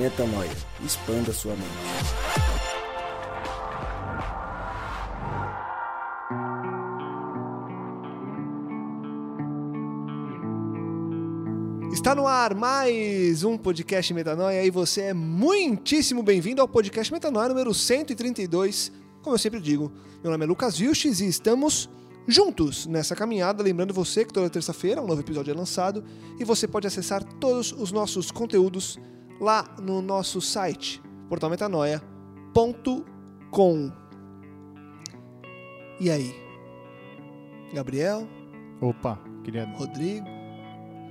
Metanoia. Expanda sua mente. Está no ar mais um podcast Metanoia e você é muitíssimo bem-vindo ao podcast Metanoia número 132. Como eu sempre digo, meu nome é Lucas Vilches e estamos juntos nessa caminhada. Lembrando você que toda terça-feira um novo episódio é lançado e você pode acessar todos os nossos conteúdos lá no nosso site, portalmetanoia.com. E aí? Gabriel? Opa, queria. Rodrigo?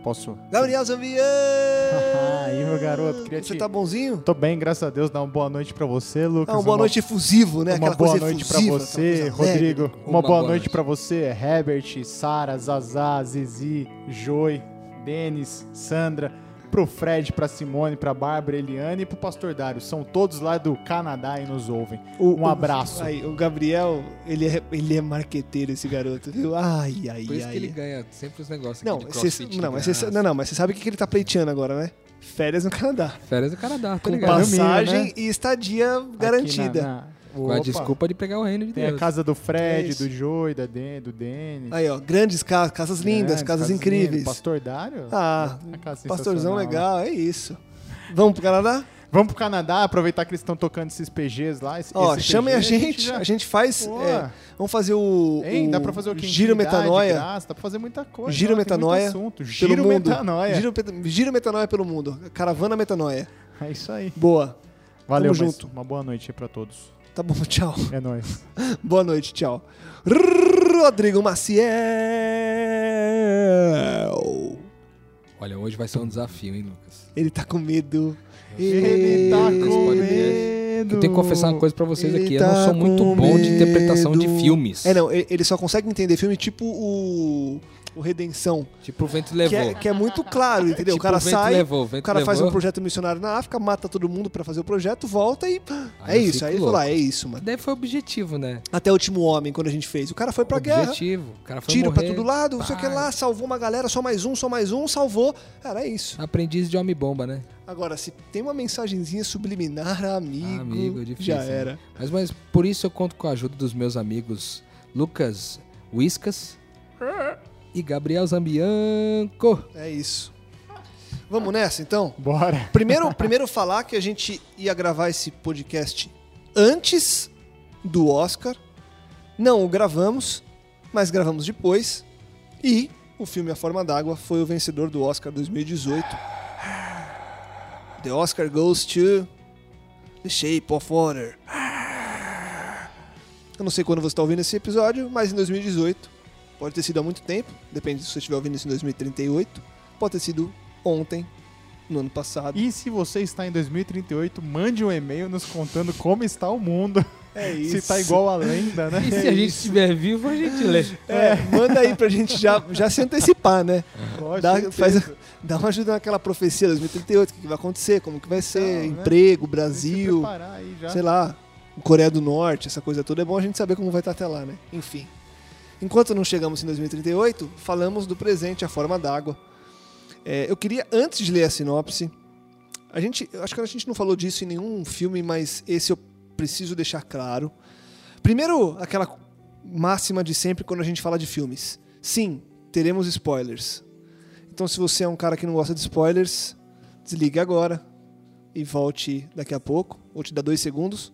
Posso? Gabriel Zambian! aí, meu garoto, queria Você te- tá bonzinho? Tô bem, graças a Deus. Dá uma boa noite pra você, Lucas. Ah, uma boa noite efusivo, né? Uma Aquela boa coisa noite pra efusiva, você, coisa alegre. Rodrigo. Uma, Uma boa, boa noite noite. pra você, Herbert, Sara, Zazá, Zizi, Joy, Denis, Sandra. Pro Fred, pra Simone, pra Bárbara, Eliane e pro Pastor Dário. São todos lá do Canadá e nos ouvem. O- um o- abraço. Aí, o Gabriel, ele é, ele é marqueteiro, esse garoto, viu? Ai, ai, Por isso ai. que ele ganha sempre os negócios Não, aqui de cê- não, mas cê- não, não, mas você sabe o que que ele tá pleiteando agora, né? Férias no Canadá. Férias do Canadá, tá Com ligado? passagem né? e estadia garantida. Com a desculpa de pegar o reino de Tem a Deus. casa do É Fred, isso. do Joy, da Den, do Denis. Aí, ó, grandes casas, casas lindas, Grandes, casas lindas. incríveis. Pastor Dário? Ah, A casa pastorzão legal, é isso. Vamos pro Canadá? Vamos pro Canadá, aproveitar que eles estão tocando esses PGs lá. esse- Ó, esse chamem a PG, gente, já- a gente faz. É, vamos fazer o. Hein, o dá pra fazer o quê? Giro Metanoia. graça, dá pra fazer muita coisa. Giro ó, Metanoia assunto. pelo Giro mundo. Metanoia. Giro, Giro Metanoia pelo mundo. Caravana Metanoia. É isso aí. Boa. Valeu, Tamo junto. Uma boa noite aí pra todos. Tá bom, tchau. É nóis. Boa noite, tchau. Rodrigo Maciel. Olha, hoje vai ser um desafio, hein, Lucas? Ele tá com medo. Ele tá Esse com medo. Eu tenho que confessar uma coisa pra vocês Ele aqui. Eu tá não sou muito bom de interpretação de medo. filmes. É, não, ele ele só consegue entender filme tipo o, o Redenção. Tipo, o vento Que levou. é, que é muito claro, entendeu? Tipo, o cara o vento sai, levou, o o cara faz um levou. projeto missionário na África, mata todo mundo pra fazer o projeto, volta e. Aí é isso. Aí ele falou: ah, é isso, mano. Daí foi objetivo, né? Até o último homem, quando a gente fez. O cara foi pra guerra. objetivo. O cara foi Tiro pra morrer. todo lado, não sei o que lá, salvou uma galera, só mais um, só mais um, salvou. Cara, é isso. Aprendiz de homem-bomba, né? Agora, se tem uma mensagenzinha subliminar, amigo, Amigo, difícil, já né? era. Mas, mas por isso eu conto com a ajuda dos meus amigos Lucas Whiskas e Gabriel Zambianco. É isso. Vamos nessa, então? Bora. Primeiro, primeiro falar que a gente ia gravar esse podcast antes do Oscar. Não o gravamos, mas gravamos depois. E o filme A Forma d'Água foi o vencedor do Oscar 2018. The Oscar goes to The Shape of Water. Eu não sei quando você está ouvindo esse episódio, mas em 2018. Pode ter sido há muito tempo, depende se você estiver ouvindo isso em 2038. Pode ter sido ontem, no ano passado. E se você está em 2038, mande um e-mail nos contando como está o mundo. É Se tá igual a lenda, né? E se a gente estiver vivo, a gente lê. É, manda aí pra gente já, já se antecipar, né? Com Dá, faz, dá uma ajuda naquela profecia 2038, o que que vai acontecer, como que vai ser, Então, né? emprego, se Brasil, já. sei lá, Coreia do Norte, essa coisa toda. É bom a gente saber como vai estar até lá, né? Enfim. Enquanto não chegamos em 2038, falamos do presente, a forma d'água. É, eu queria, antes de ler a sinopse, a gente, acho que a gente não falou disso em nenhum filme, mas esse eu preciso deixar claro. Primeiro, aquela máxima de sempre quando a gente fala de filmes. Sim, teremos spoilers. Então, se você é um cara que não gosta de spoilers, desligue agora e volte daqui a pouco. Vou te dar dois segundos.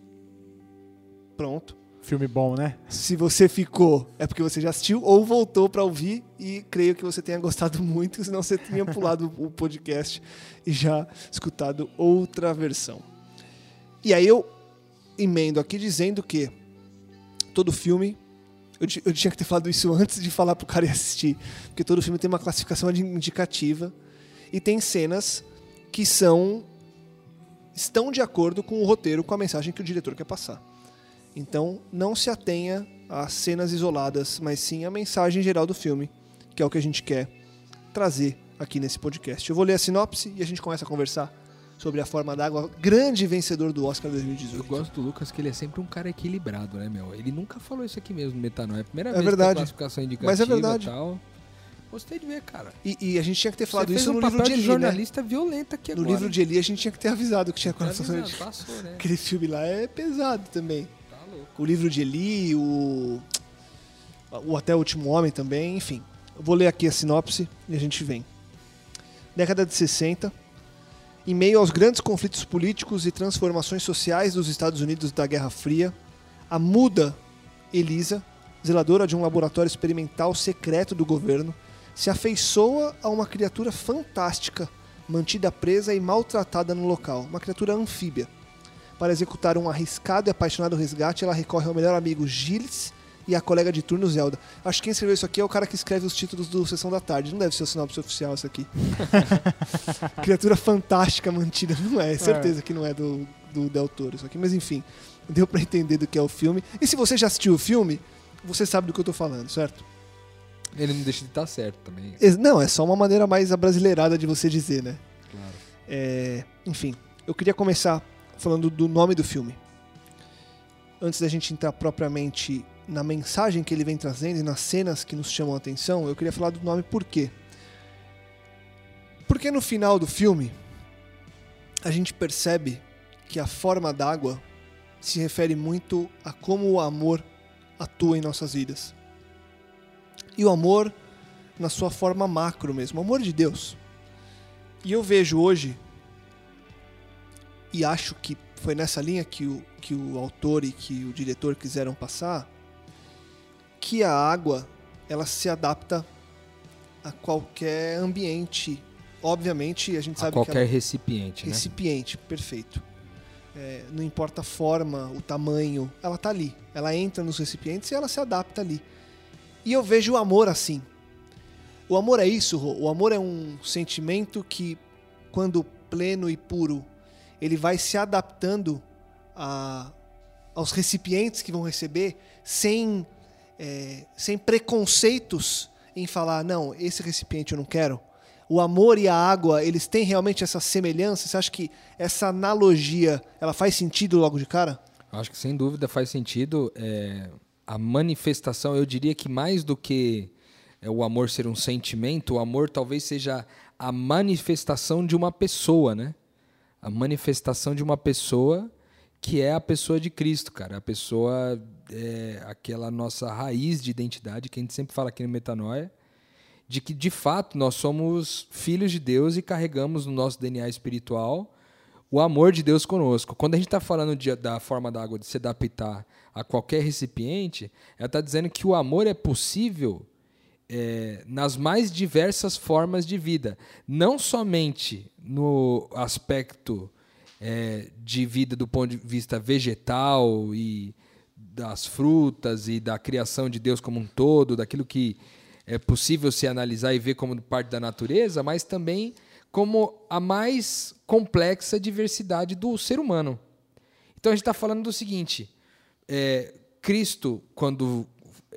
Pronto. Filme bom, né? Se você ficou, é porque você já assistiu ou voltou para ouvir e creio que você tenha gostado muito, senão você tinha pulado o podcast e já escutado outra versão. E aí eu emendo aqui dizendo que todo filme eu, eu tinha que ter falado isso antes de falar pro cara ir assistir, porque todo filme tem uma classificação indicativa e tem cenas que são estão de acordo com o roteiro, com a mensagem que o diretor quer passar. Então, não se atenha a cenas isoladas, mas sim a mensagem geral do filme, que é o que a gente quer trazer aqui nesse podcast. Eu vou ler a sinopse e a gente começa a conversar sobre A Forma d'Água, grande vencedor do Oscar Eu 2018. gosto do Lucas que ele é sempre um cara equilibrado, né, meu? Ele nunca falou isso aqui mesmo no Metanoia. É a primeira É vez verdade. que tem classificação indicativa Mas é verdade. tal. Gostei de ver, cara. E, e a gente tinha que ter falado Você isso um no livro de de Eli, né? jornalista violento aqui No agora. livro de Eli a gente tinha que ter avisado que tinha coração avisado. Passou, né? Aquele filme lá é pesado também. Louco. O livro de Eli, o. O Até o Último Homem também, enfim. Eu vou ler aqui a sinopse e a gente vem. Década de 60. Em meio aos grandes conflitos políticos e transformações sociais dos Estados Unidos da Guerra Fria, a muda Elisa, zeladora de um laboratório experimental secreto do governo, se afeiçoa a uma criatura fantástica, mantida presa e maltratada no local, uma criatura anfíbia. Para executar um arriscado e apaixonado resgate, ela recorre ao melhor amigo Gilles e à colega de turno Zelda. Acho que quem escreveu isso aqui é o cara que escreve os títulos do Sessão da Tarde. Não deve ser o sinopse oficial isso aqui. Criatura fantástica mantida. Não é, certeza que não é do, do Del Toro isso aqui. Mas enfim, deu pra entender do que é o filme. E se você já assistiu o filme, você sabe do que eu tô falando, certo? Ele não deixa de estar certo também. Não, é só uma maneira mais abrasileirada de você dizer, né? Claro. É, enfim, eu queria começar falando do nome do filme. Antes da gente entrar propriamente na mensagem que ele vem trazendo e nas cenas que nos chamam a atenção, eu queria falar do nome por quê? Porque no final do filme, a gente percebe que a forma d'água se refere muito a como o amor atua em nossas vidas. E o amor na sua forma macro mesmo, o amor de Deus. E eu vejo hoje, e acho que foi nessa linha que o, que o autor e que o diretor quiseram passar, que a água ela se adapta a qualquer ambiente. Obviamente, a gente A sabe que qualquer ela, recipiente, né? recipiente, perfeito. É, não importa a forma, o tamanho, ela tá ali. Ela entra nos recipientes e ela se adapta ali. E eu vejo o amor assim. O amor é isso, Rô. O amor é um sentimento que, quando pleno e puro, ele vai se adaptando a- aos recipientes que vão receber sem, é, sem preconceitos em falar, não, esse recipiente eu não quero. O amor e a água, eles têm realmente essa semelhança? Você acha que essa analogia, ela faz sentido logo de cara? Acho que sem dúvida faz sentido. é, a manifestação, eu diria que mais do que é, o amor ser um sentimento, o amor talvez seja a manifestação de uma pessoa, né? A manifestação de uma pessoa que é a pessoa de Cristo, cara. A pessoa, é, aquela nossa raiz de identidade que a gente sempre fala aqui no Metanoia, de que de fato nós somos filhos de Deus e carregamos no nosso DNA espiritual o amor de Deus conosco. Quando a gente está falando de- da forma da água de se adaptar a qualquer recipiente, ela está dizendo que o amor é possível é, nas mais diversas formas de vida. Não somente no aspecto é, de vida do ponto de vista vegetal e das frutas e da criação de Deus como um todo, daquilo que é possível se analisar e ver como parte da natureza, mas também como a mais complexa diversidade do ser humano. Então a gente está falando do seguinte: é, Cristo, quando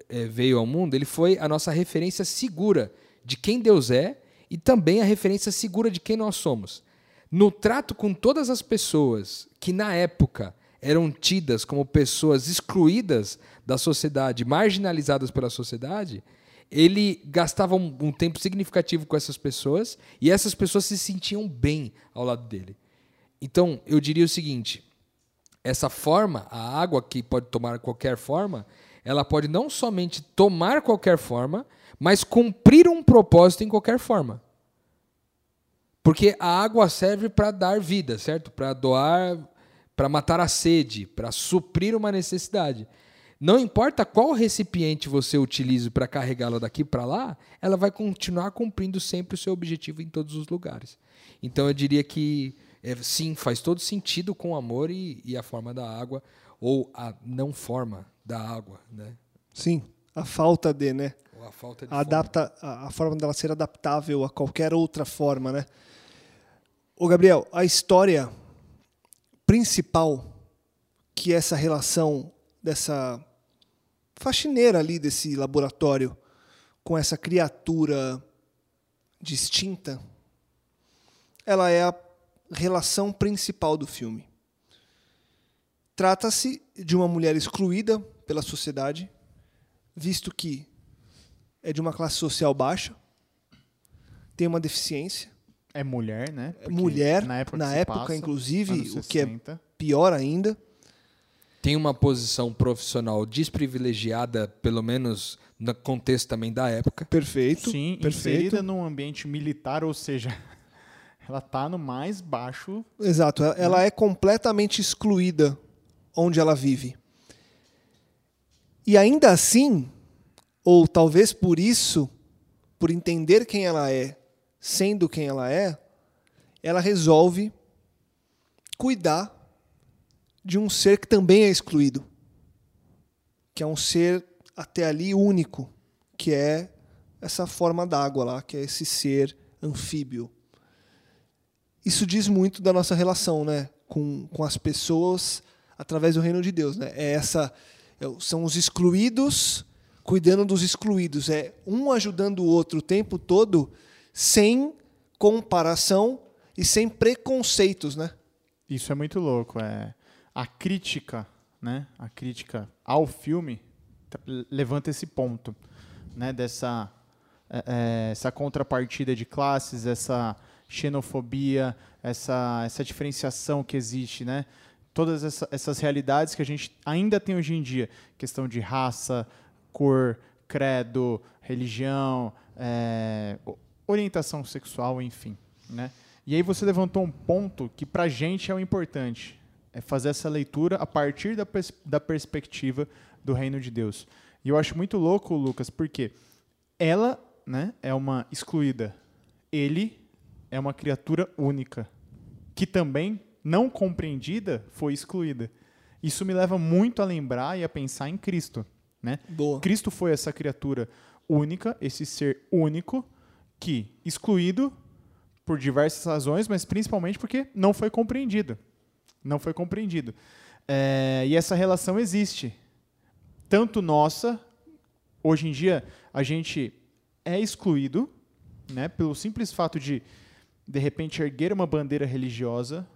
é, veio ao mundo, ele foi a nossa referência segura de quem Deus é e também a referência segura de quem nós somos. No trato com todas as pessoas que na época eram tidas como pessoas excluídas da sociedade, marginalizadas pela sociedade, ele gastava um, um tempo significativo com essas pessoas e essas pessoas se sentiam bem ao lado dele. Então, eu diria o seguinte: essa forma, a água que pode tomar qualquer forma, ela pode não somente tomar qualquer forma, mas cumprir um propósito em qualquer forma. Porque a água serve para dar vida, certo? Para doar, para matar a sede, para suprir uma necessidade. Não importa qual recipiente você utilize para carregá-la daqui para lá, ela vai continuar cumprindo sempre o seu objetivo em todos os lugares. Então eu diria que é, sim, faz todo sentido com o amor e, e a forma da água, ou a não forma da água, né? Sim, a falta de, né? Ou a falta de A, forma. adapta, a, a forma dela ser adaptável a qualquer outra forma, né? Ô Gabriel, a história principal que essa relação dessa faxineira ali desse laboratório com essa criatura distinta, ela é a relação principal do filme. Trata-se de uma mulher excluída pela sociedade, visto que é de uma classe social baixa, tem uma deficiência, É mulher, né? é Porque mulher, na época, na época passa, inclusive, o que é 60. pior ainda. Tem uma posição profissional desprivilegiada, pelo menos no contexto também da época. Perfeito. Sim, perfeito. inserida num ambiente militar, ou seja, ela tá no mais baixo. Exato, ela- ela é completamente excluída onde ela vive. E ainda assim, ou talvez por isso, por entender quem ela é, sendo quem ela é, ela resolve cuidar de um ser que também é excluído, que é um ser até ali único, que é essa forma d'água lá, que é esse ser anfíbio isso diz muito da nossa relação, né, com, com as pessoas através do reino de Deus, né? É essa é são os excluídos cuidando dos excluídos, é um ajudando o outro o tempo todo sem comparação e sem preconceitos, né? Isso é muito louco. É a crítica, né? A crítica ao filme levanta esse ponto, né? Dessa é, é, essa contrapartida de classes, essa xenofobia, essa essa diferenciação que existe, né? Todas essa- essas realidades que a gente ainda tem hoje em dia, questão de raça, cor, credo, religião, é, orientação sexual, enfim, né? E aí você levantou um ponto que pra gente é o importante, é fazer essa leitura a partir da, pers- da perspectiva do reino de Deus. E eu acho muito louco, Lucas, porque ela, né, é uma excluída. Ele é uma criatura única, que também não compreendida foi excluída. Isso me leva muito a lembrar e a pensar em Cristo, né? Boa. Cristo foi essa criatura única, esse ser único, que, excluído por diversas razões, mas principalmente porque não foi compreendido. Não foi compreendido. É, e essa relação existe. Tanto nossa, hoje em dia, a gente é excluído, né, pelo simples fato de, de repente, erguer uma bandeira religiosa,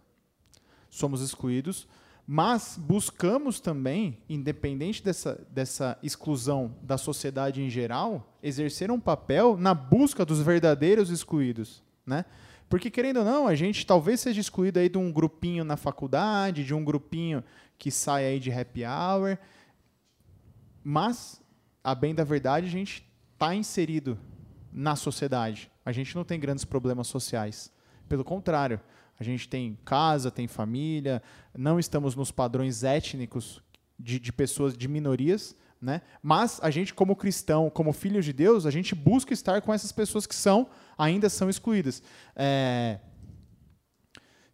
somos excluídos, mas buscamos também, independente dessa, dessa exclusão da sociedade em geral, exercer um papel na busca dos verdadeiros excluídos, né? Porque, querendo ou não, a gente talvez seja excluído aí de um grupinho na faculdade, de um grupinho que sai aí de happy hour, mas, a bem da verdade, a gente está inserido na sociedade. A gente não tem grandes problemas sociais. Pelo contrário, a gente tem casa, tem família, não estamos nos padrões étnicos de, de pessoas, de minorias, né? Mas a gente, como cristão, como filhos de Deus, a gente busca estar com essas pessoas que são, ainda são excluídas. É,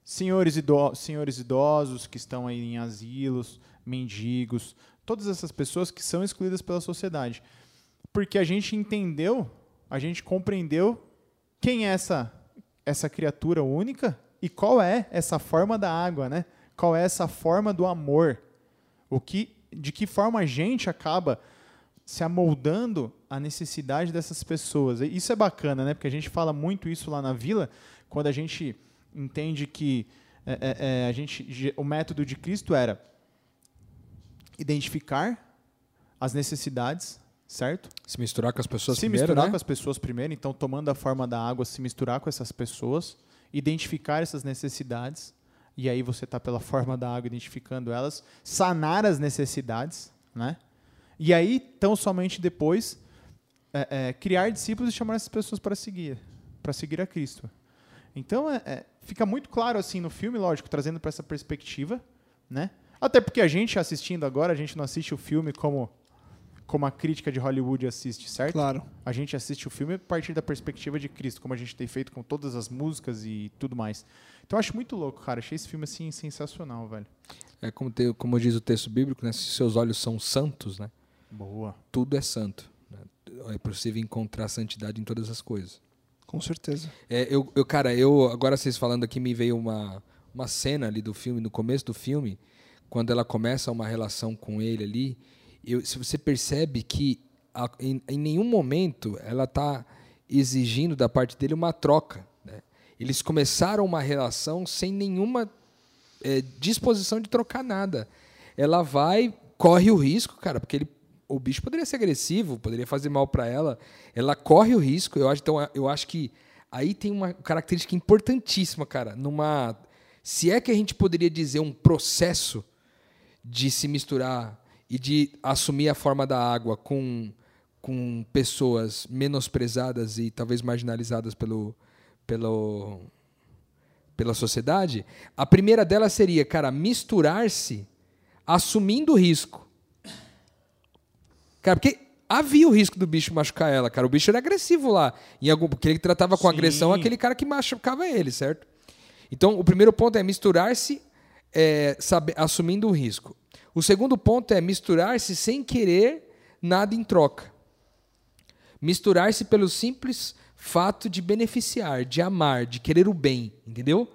senhores, ido senhores idosos que estão aí em asilos, mendigos, todas essas pessoas que são excluídas pela sociedade. Porque a gente entendeu, a gente compreendeu quem é essa, essa criatura única e qual é essa forma da água, né? Qual é essa forma do amor? O que, de que forma a gente acaba se amoldando à necessidade dessas pessoas. E Isso é bacana, né? Porque a gente fala muito isso lá na vila, quando a gente entende que é, é, é, a gente, o método de Cristo era identificar as necessidades, certo? Se misturar com as pessoas se primeiro, misturar né? com as pessoas primeiro, então tomando a forma da água, se misturar com essas pessoas, identificar essas necessidades, e aí você está pela forma da água identificando elas, sanar as necessidades, né? E aí, tão somente depois, é, é, criar discípulos e chamar essas pessoas para seguir, para seguir a Cristo. Então, é, é, fica muito claro assim no filme, lógico, trazendo para essa perspectiva, né? Até porque a gente assistindo agora, a gente não assiste o filme como como a crítica de Hollywood assiste, certo? Claro. A gente assiste o filme a partir da perspectiva de Cristo, como a gente tem feito com todas as músicas e tudo mais. Então eu acho muito louco, cara. Achei esse filme assim sensacional, velho. É como, te- como diz o texto bíblico, né? Se seus olhos são santos, né? Boa. Tudo é santo. né? É possível encontrar santidade em todas as coisas. Com certeza. É, eu, eu, cara, eu agora vocês falando aqui me veio uma, uma cena ali do filme, no começo do filme, quando ela começa uma relação com ele ali, eu, se você percebe que a- em, em nenhum momento ela está exigindo da parte dele uma troca. né? Eles começaram uma relação sem nenhuma é, disposição de trocar nada. Ela vai, corre o risco, cara, porque ele, o bicho poderia ser agressivo, poderia fazer mal para ela. Ela corre o risco. Eu acho, então, eu acho que Aí tem uma característica importantíssima, cara. Numa. Se é que a gente poderia dizer um processo de se misturar e de assumir a forma da água com, com pessoas menosprezadas e talvez marginalizadas pelo, pelo, pela sociedade, a primeira delas seria, cara, misturar-se assumindo o risco. Cara, porque havia o risco do bicho machucar ela, cara. O bicho era agressivo lá. Em algum, porque ele tratava com Sim. agressão aquele cara que machucava ele, certo? Então, o primeiro ponto é misturar-se é, sabe- assumindo o risco. O segundo ponto é misturar-se sem querer nada em troca. Misturar-se pelo simples fato de beneficiar, de amar, de querer o bem, entendeu?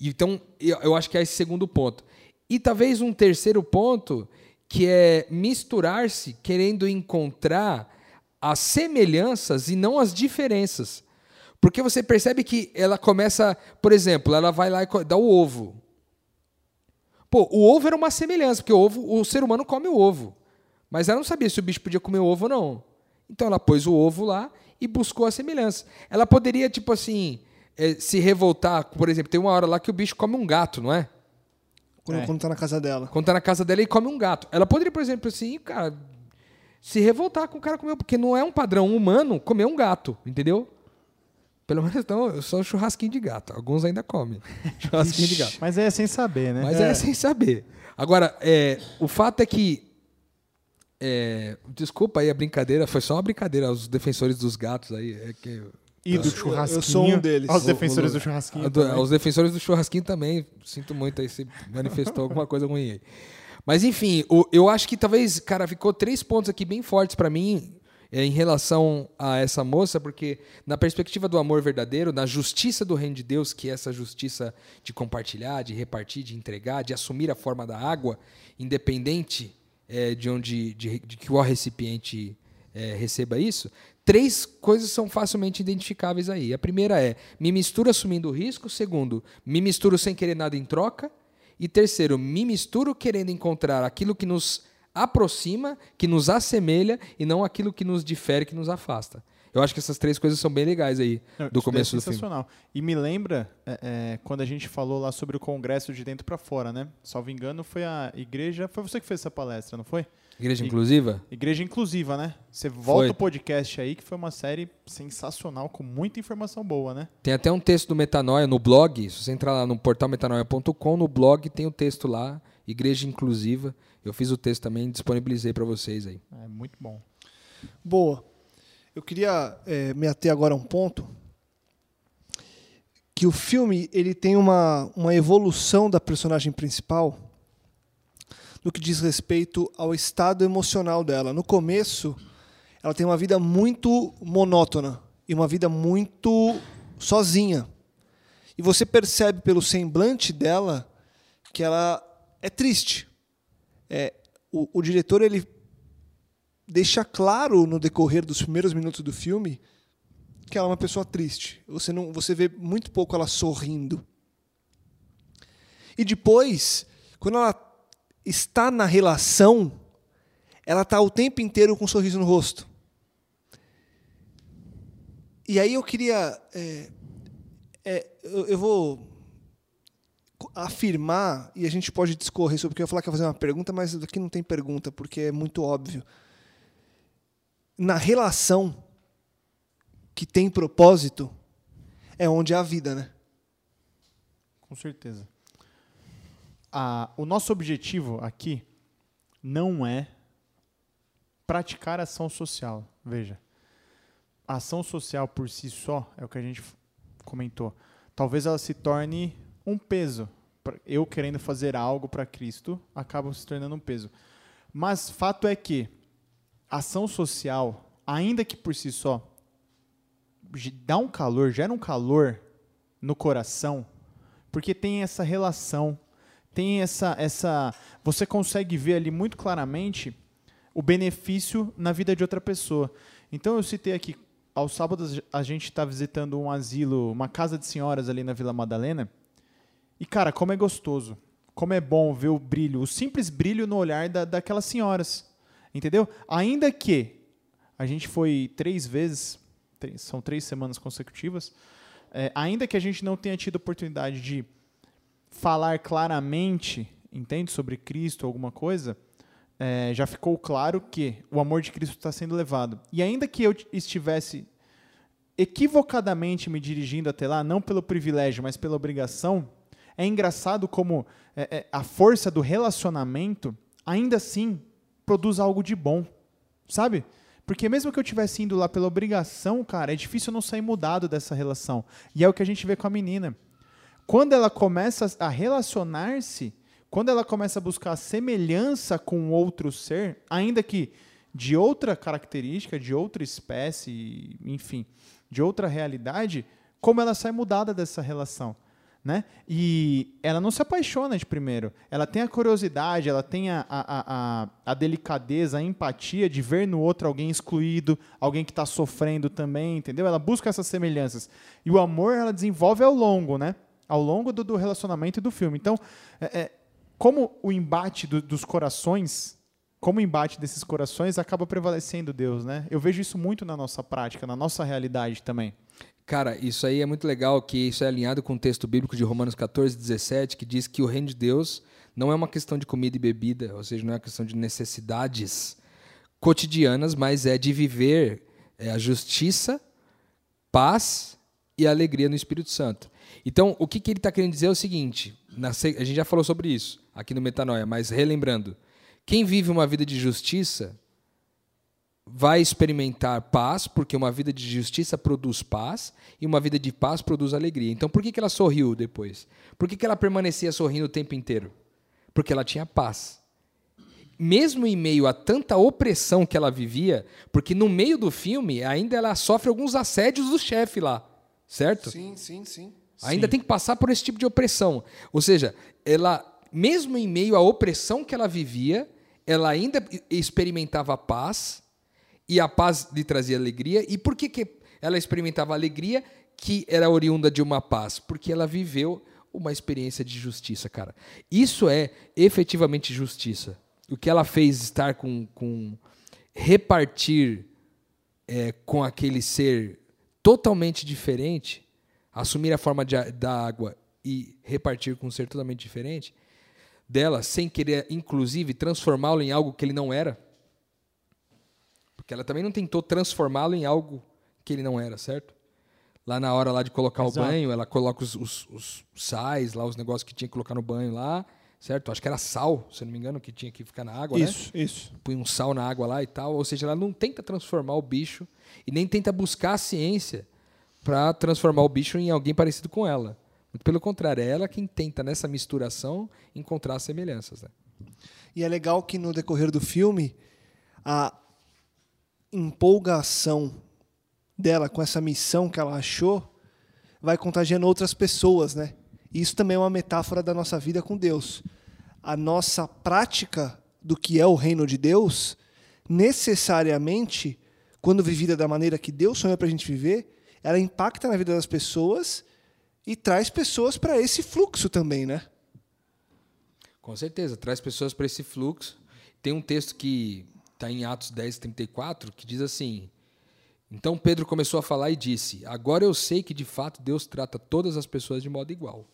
Então, eu, acho que é esse segundo ponto. E talvez um terceiro ponto, que é misturar-se querendo encontrar as semelhanças e não as diferenças. Porque você percebe que ela começa, por exemplo, ela vai lá e dá o ovo. Pô, o ovo era uma semelhança, porque o ovo, o ser humano come o ovo. Mas ela não sabia se o bicho podia comer o ovo ou não. Então ela pôs o ovo lá e buscou a semelhança. Ela poderia, tipo assim, eh, se revoltar. Por exemplo, tem uma hora lá que o bicho come um gato, não é? Quando, É. quando tá na casa dela. Quando tá na casa dela e come um gato. Ela poderia, por exemplo, assim, cara, se revoltar com o cara comer, porque não é um padrão humano comer um gato, entendeu? Pelo menos não, só churrasquinho de gato. Alguns ainda comem churrasquinho de gato. Mas é sem saber, né? Mas é. sem saber. Agora, é, o fato é que. é, desculpa aí a brincadeira, foi só uma brincadeira aos defensores dos gatos aí. É que, E do Eu- churrasquinho. eu sou um deles. Aos O- defensores do churrasquinho. do- aos defensores do churrasquinho também, sinto muito aí se manifestou alguma coisa ruim aí. Mas enfim, eu acho que talvez, cara, ficou três pontos aqui bem fortes pra mim é, em relação a essa moça, porque na perspectiva do amor verdadeiro, na justiça do reino de Deus, que é essa justiça de compartilhar, de repartir, de entregar, de assumir a forma da água, independente é, de onde de, de que o recipiente é, receba isso, três coisas são facilmente identificáveis aí. A primeira é me misturo assumindo o risco. Segundo, me misturo sem querer nada em troca. E terceiro, me misturo querendo encontrar aquilo que nos aproxima, que nos assemelha e não aquilo que nos difere, que nos afasta. Eu acho que essas três coisas são bem legais aí Não, do daí começo é do filme. sensacional. E me lembra é, é, quando a gente falou lá sobre o congresso de dentro pra fora, né? Salvo engano, foi a igreja. Foi você que fez essa palestra, não foi? Igreja inclusiva? Igreja Inclusiva, né? Você volta Foi. o podcast aí, que foi uma série sensacional, com muita informação boa, né? Tem até um texto do Metanoia no blog. Se você entrar lá no portal metanoia.com, no blog tem o texto lá, Igreja Inclusiva. Eu fiz o texto também, disponibilizei para vocês aí. É muito bom. Boa. Eu queria eh, me ater agora a um ponto que o filme ele tem uma, uma evolução da personagem principal no que diz respeito ao estado emocional dela. No começo, ela tem uma vida muito monótona e uma vida muito sozinha. E você percebe pelo semblante dela que ela é triste. É, o, o diretor ele deixa claro no decorrer dos primeiros minutos do filme que ela é uma pessoa triste. Você não, você vê muito pouco ela sorrindo. E depois, quando ela está na relação, ela está o tempo inteiro com um sorriso no rosto. E aí eu queria, é, é, eu, eu vou afirmar e a gente pode discorrer sobre porque eu ia falar que ia fazer uma pergunta, mas aqui não tem pergunta porque é muito óbvio na relação que tem propósito é onde a vida, né? Com certeza. Ah, o nosso objetivo aqui não é praticar ação social. Veja, a ação social por si só é o que a gente comentou. Talvez ela se torne um peso. Eu querendo fazer algo para Cristo acaba se tornando um peso. Mas fato é que ação social, ainda que por si só dá um calor, gera um calor no coração, porque tem essa relação, tem essa essa você consegue ver ali muito claramente o benefício na vida de outra pessoa. Então eu citei aqui aos sábados a gente está visitando um asilo, uma casa de senhoras ali na Vila Madalena. E cara, como é gostoso, como é bom ver o brilho, o simples brilho no olhar da, daquelas senhoras, entendeu? Ainda que a gente foi três vezes três- são três semanas consecutivas. É, ainda que a gente não tenha tido oportunidade de falar claramente, entende, sobre Cristo, alguma coisa, é, já ficou claro que o amor de Cristo está sendo levado. E ainda que eu estivesse equivocadamente me dirigindo até lá, não pelo privilégio, mas pela obrigação, é engraçado como é, é, a força do relacionamento ainda assim produz algo de bom, sabe? Porque mesmo que eu tivesse indo lá pela obrigação, cara, é difícil não sair mudado dessa relação. E é o que a gente vê com a menina. Quando ela começa a relacionar-se, quando ela começa a buscar a semelhança com outro ser, ainda que de outra característica, de outra espécie, enfim, de outra realidade, como ela sai mudada dessa relação. Né? E ela não se apaixona de primeiro. Ela tem a curiosidade, ela tem a, a, a, a- delicadeza, a empatia de ver no outro alguém excluído, alguém que está sofrendo também, entendeu? Ela busca essas semelhanças. E o amor ela desenvolve ao longo, né? Ao longo do, do relacionamento e do filme. Então, é, é, como o embate do- dos corações, como embate desses corações acaba prevalecendo Deus, né? Eu vejo isso muito na nossa prática, na nossa realidade também. Cara, isso aí é muito legal, que isso é alinhado com o texto bíblico de Romanos 14, 17, que diz que o reino de Deus não é uma questão de comida e bebida, ou seja, não é uma questão de necessidades cotidianas, mas é de viver é, a justiça, paz e alegria no Espírito Santo. Então, o que, que ele está querendo dizer é o seguinte: a gente já falou sobre isso aqui no Metanoia, mas relembrando, quem vive uma vida de justiça vai experimentar paz, porque uma vida de justiça produz paz e uma vida de paz produz alegria. Então, por que, que ela sorriu depois? Por que, que ela permanecia sorrindo o tempo inteiro? Porque ela tinha paz. Mesmo em meio a tanta opressão que ela vivia, porque no meio do filme ainda ela sofre alguns assédios do chefe lá, certo? Sim, sim, sim. Ainda tem que passar por esse tipo de opressão. Ou seja, ela, mesmo em meio à opressão que ela vivia, ela ainda experimentava paz, e a paz lhe trazia alegria. E por que, que ela experimentava alegria que era oriunda de uma paz? Porque ela viveu uma experiência de justiça, cara. Isso é efetivamente justiça. O que ela fez estar com. com repartir é, com aquele ser totalmente diferente, assumir a forma de da água e repartir com um ser totalmente diferente dela, sem querer, inclusive, transformá-lo em algo que ele não era. Porque ela também não tentou transformá-lo em algo que ele não era, certo? Lá na hora lá de colocar Exato. o banho, ela coloca os, os, os sais lá, os negócios que tinha que colocar no banho lá, certo? Acho que era sal, se não me engano, que tinha que ficar na água, né? Isso, isso. põe um sal na água lá e tal. Ou seja, ela não tenta transformar o bicho e nem tenta buscar a ciência para transformar o bicho em alguém parecido com ela. Pelo contrário, é ela quem tenta, nessa misturação, encontrar semelhanças. Né? E é legal que no decorrer do filme, a empolgação dela com essa missão que ela achou vai contagiando outras pessoas, né? Isso também é uma metáfora da nossa vida com Deus. A nossa prática do que é o reino de Deus, necessariamente, quando vivida da maneira que Deus sonha para a gente viver, ela impacta na vida das pessoas e traz pessoas para esse fluxo também, né? Com certeza, traz pessoas para esse fluxo. Tem um texto que está em Atos 10, 34, que diz assim: Então Pedro começou a falar e disse: Agora eu sei que de fato Deus trata todas as pessoas de modo igual.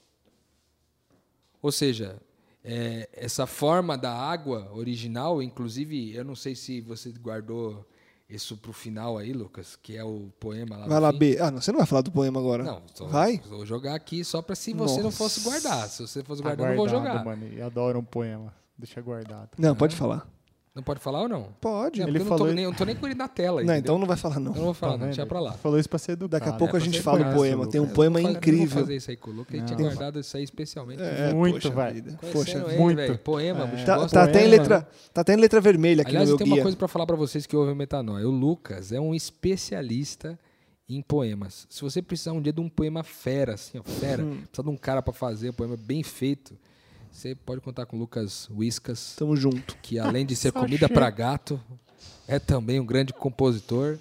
Ou seja, é, essa forma da água original, inclusive, eu não sei se você guardou isso para o final aí, Lucas, que é o poema lá. Vai lá, fim. B. Ah, não, você não vai falar do poema agora. Não, só- Vai? vou jogar aqui só para se você não Nossa. fosse guardar. Se você fosse guardar, eu não vou jogar. mano. Eu adoro um poema. Deixa guardado. Não, pode falar. Não pode falar ou não? Pode. Não, Ele eu não, tô falou- nem, eu não tô nem com ele na tela. Não, entendeu? então não vai falar não. Eu não vou falar, Tá não, deixa pra lá. Falou isso pra ser educado. Daqui a pouco é a gente fala o poema. Tem um poema Eu não vou incrível. fazer isso aí com o Lucas, ele tinha Não. guardado isso aí especialmente. É, Muito, vai. Conhecendo Poxa, ele, muito. velho, Poema, É. bicho, Tá, tá até em letra, tá até em letra vermelha aqui Aliás, no eu meu tenho uma guia. coisa pra falar pra vocês que ouvem o Metanoia. O Lucas é um especialista em poemas. Se você precisar um dia de um poema fera, assim, ó, fera, Hum. precisa de um cara pra fazer um poema bem feito, você pode contar com o Lucas Whiskas, Tamo junto. que além de ser comida pra gato, é também um grande compositor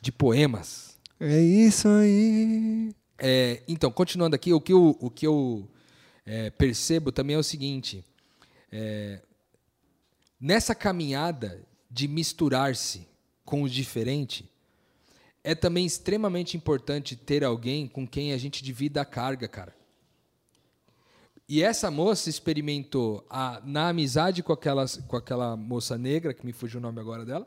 de poemas. É isso aí. É, então, continuando aqui, o que eu, o que eu é, percebo também é o seguinte: é, nessa caminhada de misturar-se com o diferente, é também extremamente importante ter alguém com quem a gente divida a carga, cara. E essa moça experimentou a, na amizade com, aquelas, com aquela moça negra, que me fugiu o nome agora dela.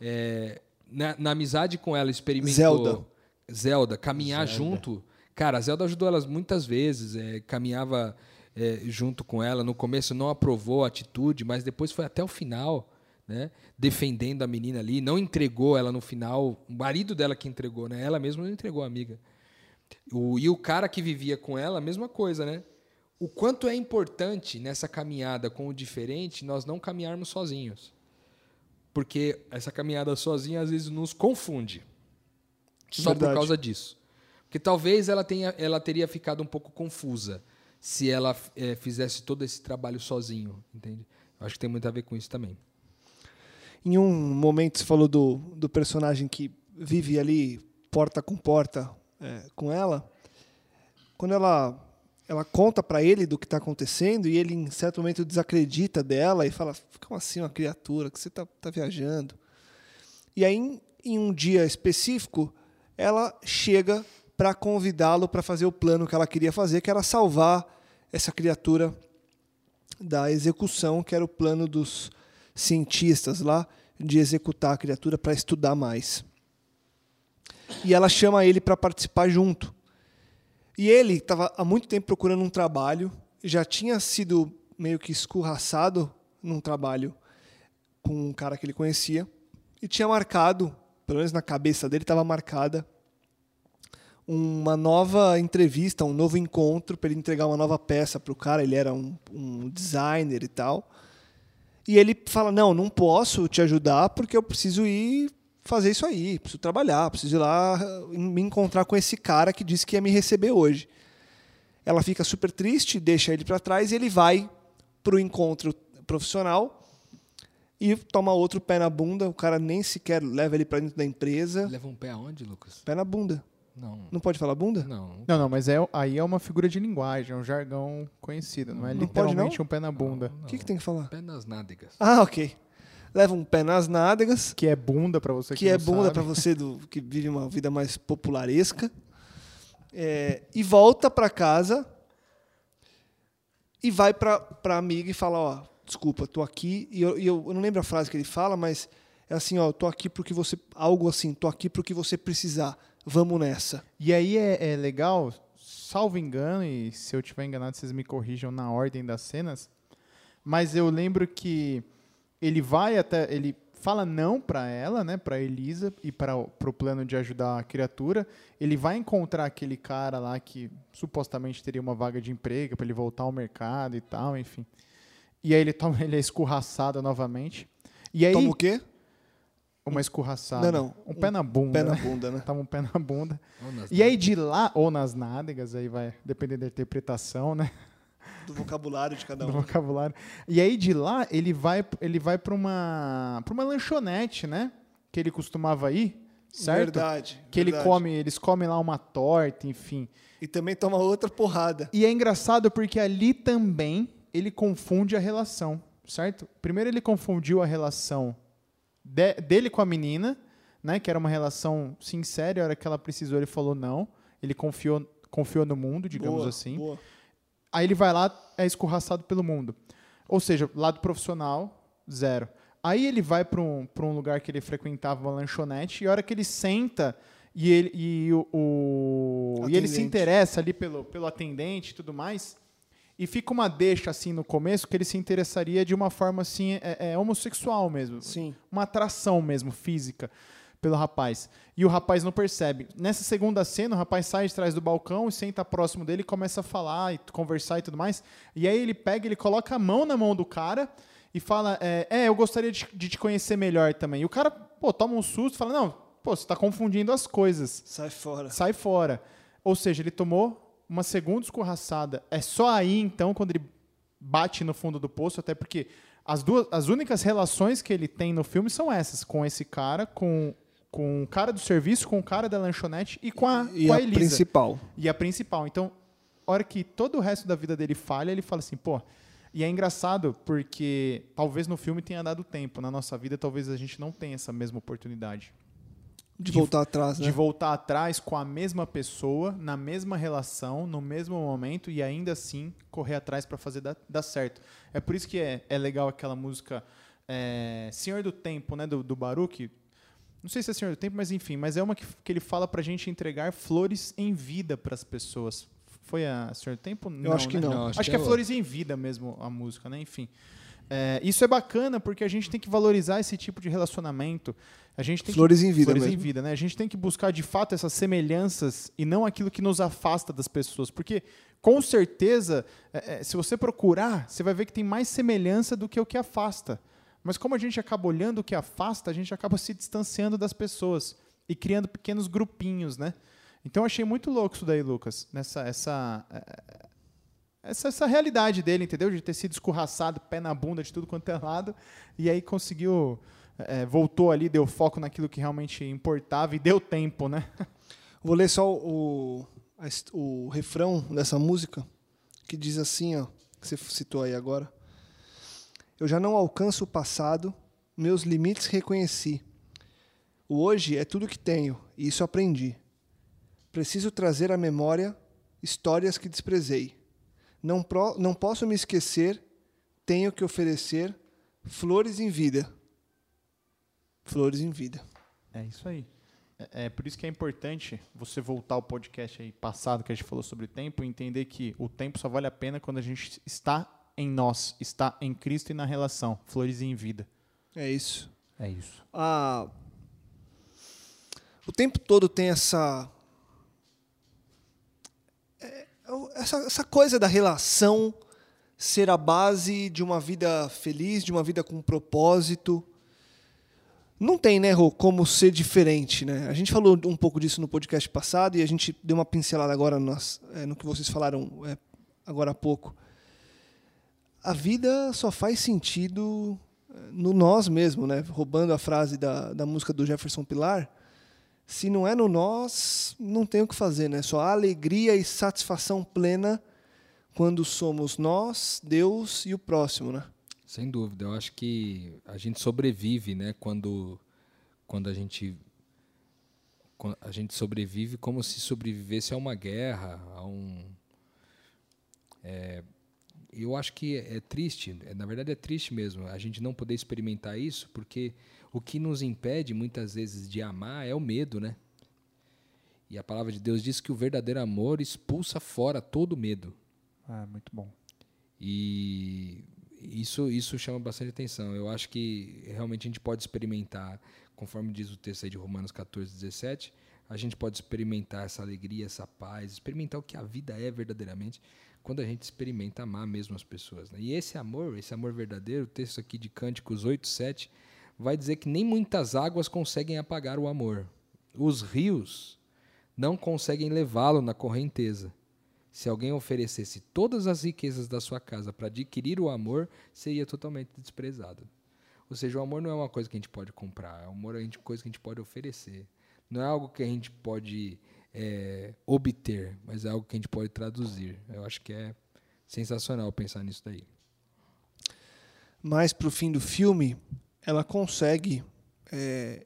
É, na, na amizade com ela, experimentou. Zelda. Zelda, caminhar junto. Cara, a Zelda ajudou elas muitas vezes, é, caminhava é, junto com ela. No começo não aprovou a atitude, mas depois foi até o final, né? Defendendo a menina ali, não entregou ela no final. O marido dela que entregou, né? Ela mesma não entregou a amiga. O, e o cara que vivia com ela, a mesma coisa, né? O quanto é importante nessa caminhada com o diferente nós não caminharmos sozinhos. Porque essa caminhada sozinha às vezes nos confunde. Só Verdade. por causa disso. Porque talvez ela, tenha, ela teria ficado um pouco confusa se ela eh, fizesse todo esse trabalho sozinho, entende? Eu acho que tem muito a ver com isso também. Em um momento você falou do, do personagem que vive ali porta com porta é, com ela. Quando ela ela conta para ele do que está acontecendo e ele em certo momento desacredita dela e fala: "Como assim uma criatura que você tá, tá viajando?" E aí em, em um dia específico ela chega para convidá-lo para fazer o plano que ela queria fazer, que era salvar essa criatura da execução, que era o plano dos cientistas lá de executar a criatura para estudar mais. E ela chama ele para participar junto. E ele estava há muito tempo procurando um trabalho, já tinha sido meio que escorraçado num trabalho com um cara que ele conhecia e tinha marcado, pelo menos na cabeça dele estava marcada uma nova entrevista, um novo encontro para ele entregar uma nova peça para o cara. Ele era um, um designer e tal. E ele fala: Não, não posso te ajudar porque eu preciso ir fazer isso aí, preciso trabalhar, preciso ir lá eh, me encontrar com esse cara que disse que ia me receber hoje. Ela fica super triste, deixa ele para trás e ele vai para o encontro profissional e toma outro pé na bunda. O cara nem sequer leva ele para dentro da empresa. Leva um pé aonde, Lucas? Pé na bunda. Não. Não pode falar bunda? Não. Não, não, mas é, aí é uma figura de linguagem, é um jargão conhecido, não é Não pode, literalmente não? um pé na bunda. O que, que tem que falar? Pé nas nádegas. Ah, ok. Leva um pé nas nádegas, Que é bunda pra você que, que é bunda para você do, que vive uma vida mais popularesca. É, e volta para casa e vai para a amiga e fala: Ó, desculpa, tô aqui. E eu, e eu, eu não lembro a frase que ele fala, mas é assim: Ó, tô aqui porque você. Algo assim, tô aqui porque você precisar. Vamos nessa. E aí é, é legal, salvo engano, e se eu tiver enganado, vocês me corrijam na ordem das cenas, mas eu lembro que ele vai até. Ele fala não pra ela, né, pra Elisa e para o plano de ajudar a criatura. Ele vai encontrar aquele cara lá que supostamente teria uma vaga de emprego para ele voltar ao mercado e tal, enfim. E aí ele toma, ele é escorraçado novamente. E aí Toma o quê? uma escorraçada. Não, não. Um pé na bunda. Pé na bunda, né? Toma um pé na bunda. Ou nas E aí de lá, ou nas nádegas, aí vai depender da interpretação, né? Do vocabulário de cada Do um. vocabulário. E aí de lá, ele vai, ele vai para uma, pra uma lanchonete, né? Que ele costumava ir, certo? Verdade. Que ele verdade. come, eles comem lá uma torta, enfim. E também toma outra porrada. E é engraçado porque ali também ele confunde a relação, certo? Primeiro ele confundiu a relação de- dele com a menina, né? Que era uma relação sincera, a hora que ela precisou ele falou não. Ele confiou, confiou no mundo, digamos Boa, assim. boa. Aí ele vai lá, é escorraçado pelo mundo. Ou seja, lado profissional, zero. Aí ele vai para um, pra um lugar que ele frequentava, uma lanchonete, e a hora que ele senta e ele, e o, o- e ele se interessa ali pelo, pelo atendente e tudo mais, e fica uma deixa assim no começo que ele se interessaria de uma forma assim, é, é homossexual mesmo. Sim. Uma atração mesmo, física, pelo rapaz. E o rapaz não percebe. Nessa segunda cena, o rapaz sai de trás do balcão e senta próximo dele e começa a falar e conversar e tudo mais. E aí ele pega, ele coloca a mão na mão do cara e fala: É, é, eu gostaria de, de te conhecer melhor também. E o cara, pô, toma um susto e fala: Não, pô, você tá confundindo as coisas. Sai fora. Sai fora. Ou seja, ele tomou uma segunda escorraçada. É só aí, então, quando ele bate no fundo do poço, até porque as duas, as únicas relações que ele tem no filme são essas, com esse cara, com, com o cara do serviço, com o cara da lanchonete e com a, E com a, a principal. E a principal. Então, a hora que todo o resto da vida dele falha, ele fala assim, pô. E é engraçado porque talvez no filme tenha dado tempo. Na nossa vida, talvez a gente não tenha essa mesma oportunidade. De voltar atrás, né? de voltar atrás com a mesma pessoa, na mesma relação, no mesmo momento e ainda assim correr atrás para fazer dar, dar certo. É por isso que é, é legal aquela música é, Senhor do Tempo, né, do, do Baruch. Não sei se é Senhor do Tempo, mas enfim, mas é uma que, que ele fala pra gente entregar flores em vida para as pessoas. Foi a Senhor do Tempo? Eu acho que não. Não, Acho, acho que é que é Flores em Vida mesmo a música, né? Enfim. É, isso é bacana porque a gente tem que valorizar esse tipo de relacionamento. A gente tem que- Flores em vida Flores em mesmo. vida, né? A gente tem que buscar de fato essas semelhanças e não aquilo que nos afasta das pessoas. Porque, com certeza, é, é, se você procurar, você vai ver que tem mais semelhança do que o que afasta. Mas como a gente acaba olhando o que afasta, a gente acaba se distanciando das pessoas e criando pequenos grupinhos, né? Então eu achei muito louco isso daí, Lucas. Nessa essa, é, essa, essa realidade dele, entendeu? De ter sido escorraçado, pé na bunda de tudo quanto é lado, e aí conseguiu, é, voltou ali, deu foco naquilo que realmente importava e deu tempo, né? Vou ler só o, o refrão dessa música, que diz assim, ó, que você citou aí agora. Eu já não alcanço o passado, meus limites reconheci. O hoje é tudo que tenho, e isso aprendi. Preciso trazer à memória histórias que desprezei. Não, pro- não posso me esquecer, tenho que oferecer flores em vida. Flores em vida. É isso aí. É, é por isso que é importante você voltar ao podcast aí passado que a gente falou sobre tempo e entender que o tempo só vale a pena quando a gente está em nós, está em Cristo e na relação. Flores em vida. É isso. É isso. a o tempo todo tem essa é, essa, essa coisa da relação ser a base de uma vida feliz, de uma vida com propósito. Não tem, né, Rô, como ser diferente, né? A gente falou um pouco disso no podcast passado e a gente deu uma pincelada agora nas- é, no que vocês falaram é, agora há pouco. A vida só faz sentido é, no nós mesmo, né? Roubando a frase da, da música do Jefferson Pilar. Se não é no nós, não tem o que fazer, né? Só há alegria e satisfação plena quando somos nós, Deus e o próximo, né? Sem dúvida, eu acho que a gente sobrevive, né? Quando, quando a gente a gente sobrevive como se sobrevivesse a uma guerra, a um. é, eu acho que é triste, na verdade é triste mesmo, a gente não poder experimentar isso, porque o que nos impede muitas vezes de amar é o medo, né? E a palavra de Deus diz que o verdadeiro amor expulsa fora todo medo. Ah, muito bom. E isso, isso chama bastante atenção. Eu acho que realmente a gente pode experimentar, conforme diz o texto aí de Romanos 14, 17, a gente pode experimentar essa alegria, essa paz, experimentar o que a vida é verdadeiramente, quando a gente experimenta amar mesmo as pessoas. né? E esse amor, esse amor verdadeiro, o texto aqui de Cânticos 8, 7, vai dizer que nem muitas águas conseguem apagar o amor. Os rios não conseguem levá-lo na correnteza. Se alguém oferecesse todas as riquezas da sua casa para adquirir o amor, seria totalmente desprezado. Ou seja, o amor não é uma coisa que a gente pode comprar, o amor é uma coisa que a gente pode oferecer. Não é algo que a gente pode é, obter, mas é algo que a gente pode traduzir. Eu acho que é sensacional pensar nisso daí. Mas para o fim do filme, ela consegue é,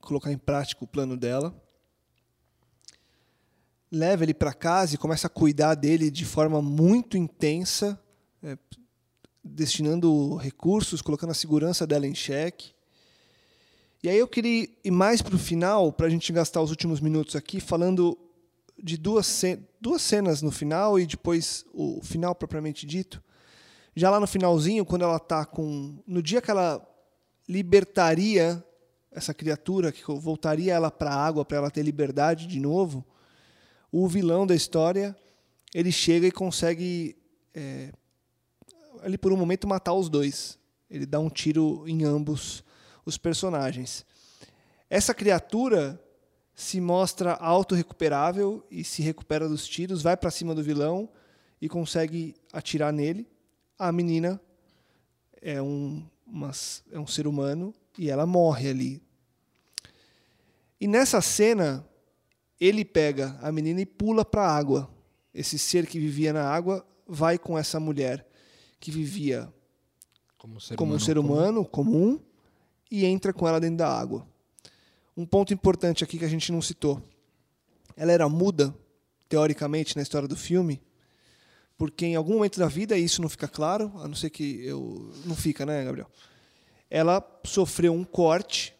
colocar em prática o plano dela. Leva ele para casa e começa a cuidar dele de forma muito intensa, é, destinando recursos, colocando a segurança dela em xeque. E aí eu queria ir mais para o final, para a gente gastar os últimos minutos aqui, falando de duas, ce- duas cenas no final e depois o final propriamente dito. Já lá no finalzinho, quando ela tá com. No dia que ela libertaria essa criatura, que voltaria ela para a água para ela ter liberdade de novo, o vilão da história ele chega e consegue é, ali por um momento matar os dois. Ele dá um tiro em ambos os personagens. Essa criatura se mostra autorrecuperável e se recupera dos tiros, vai para cima do vilão e consegue atirar nele. A menina é um, umas- é um ser humano e ela morre ali. E nessa cena, ele pega a menina e pula para a água. Esse ser que vivia na água vai com essa mulher que vivia Como um ser como um humano ser comum. humano comum e entra com ela dentro da água. Um ponto importante aqui que a gente não citou. Ela era muda, teoricamente, na história do filme, porque em algum momento da vida, e isso não fica claro, a não ser que eu. Não fica, né, Gabriel? Ela sofreu um corte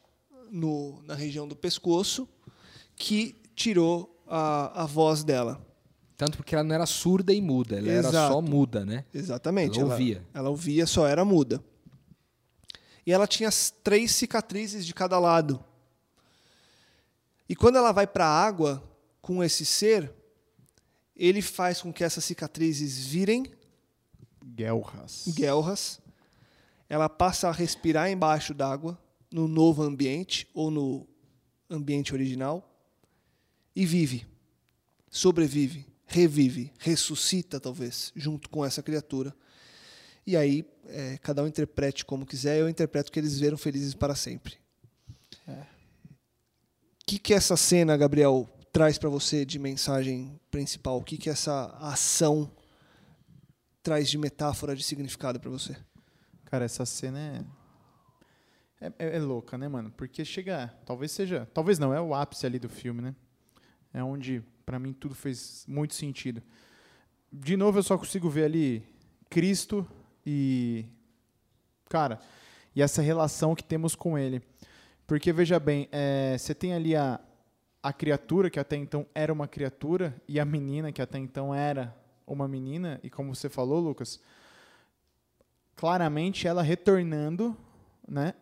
no, na região do pescoço que tirou a, a voz dela. Tanto porque ela não era surda e muda, ela era Exato. só muda, né? Exatamente. Ela ouvia. Ela ouvia, só era muda. E ela tinha as três cicatrizes de cada lado. E quando ela vai para a água com esse ser, ele faz com que essas cicatrizes virem Guelras. guelras. Ela passa a respirar embaixo d'água, no novo ambiente ou no ambiente original, e vive, sobrevive, revive, ressuscita, talvez, junto com essa criatura. E aí, é, cada um interprete como quiser, eu interpreto que eles viram felizes para sempre. O que, que essa cena, Gabriel, traz para você de mensagem principal? O que, que essa ação traz de metáfora, de significado para você? Cara, essa cena é... É, é- é louca, né, mano? Porque chega. Talvez seja. Talvez não, é o ápice ali do filme, né? É onde, pra mim, tudo fez muito sentido. De novo, eu só consigo ver ali Cristo e. Cara, e essa relação que temos com Ele. Porque, veja bem, é, você tem ali a, a criatura, que até então era uma criatura, e a menina, que até então era uma menina, e como você falou, Lucas, claramente ela retornando, né,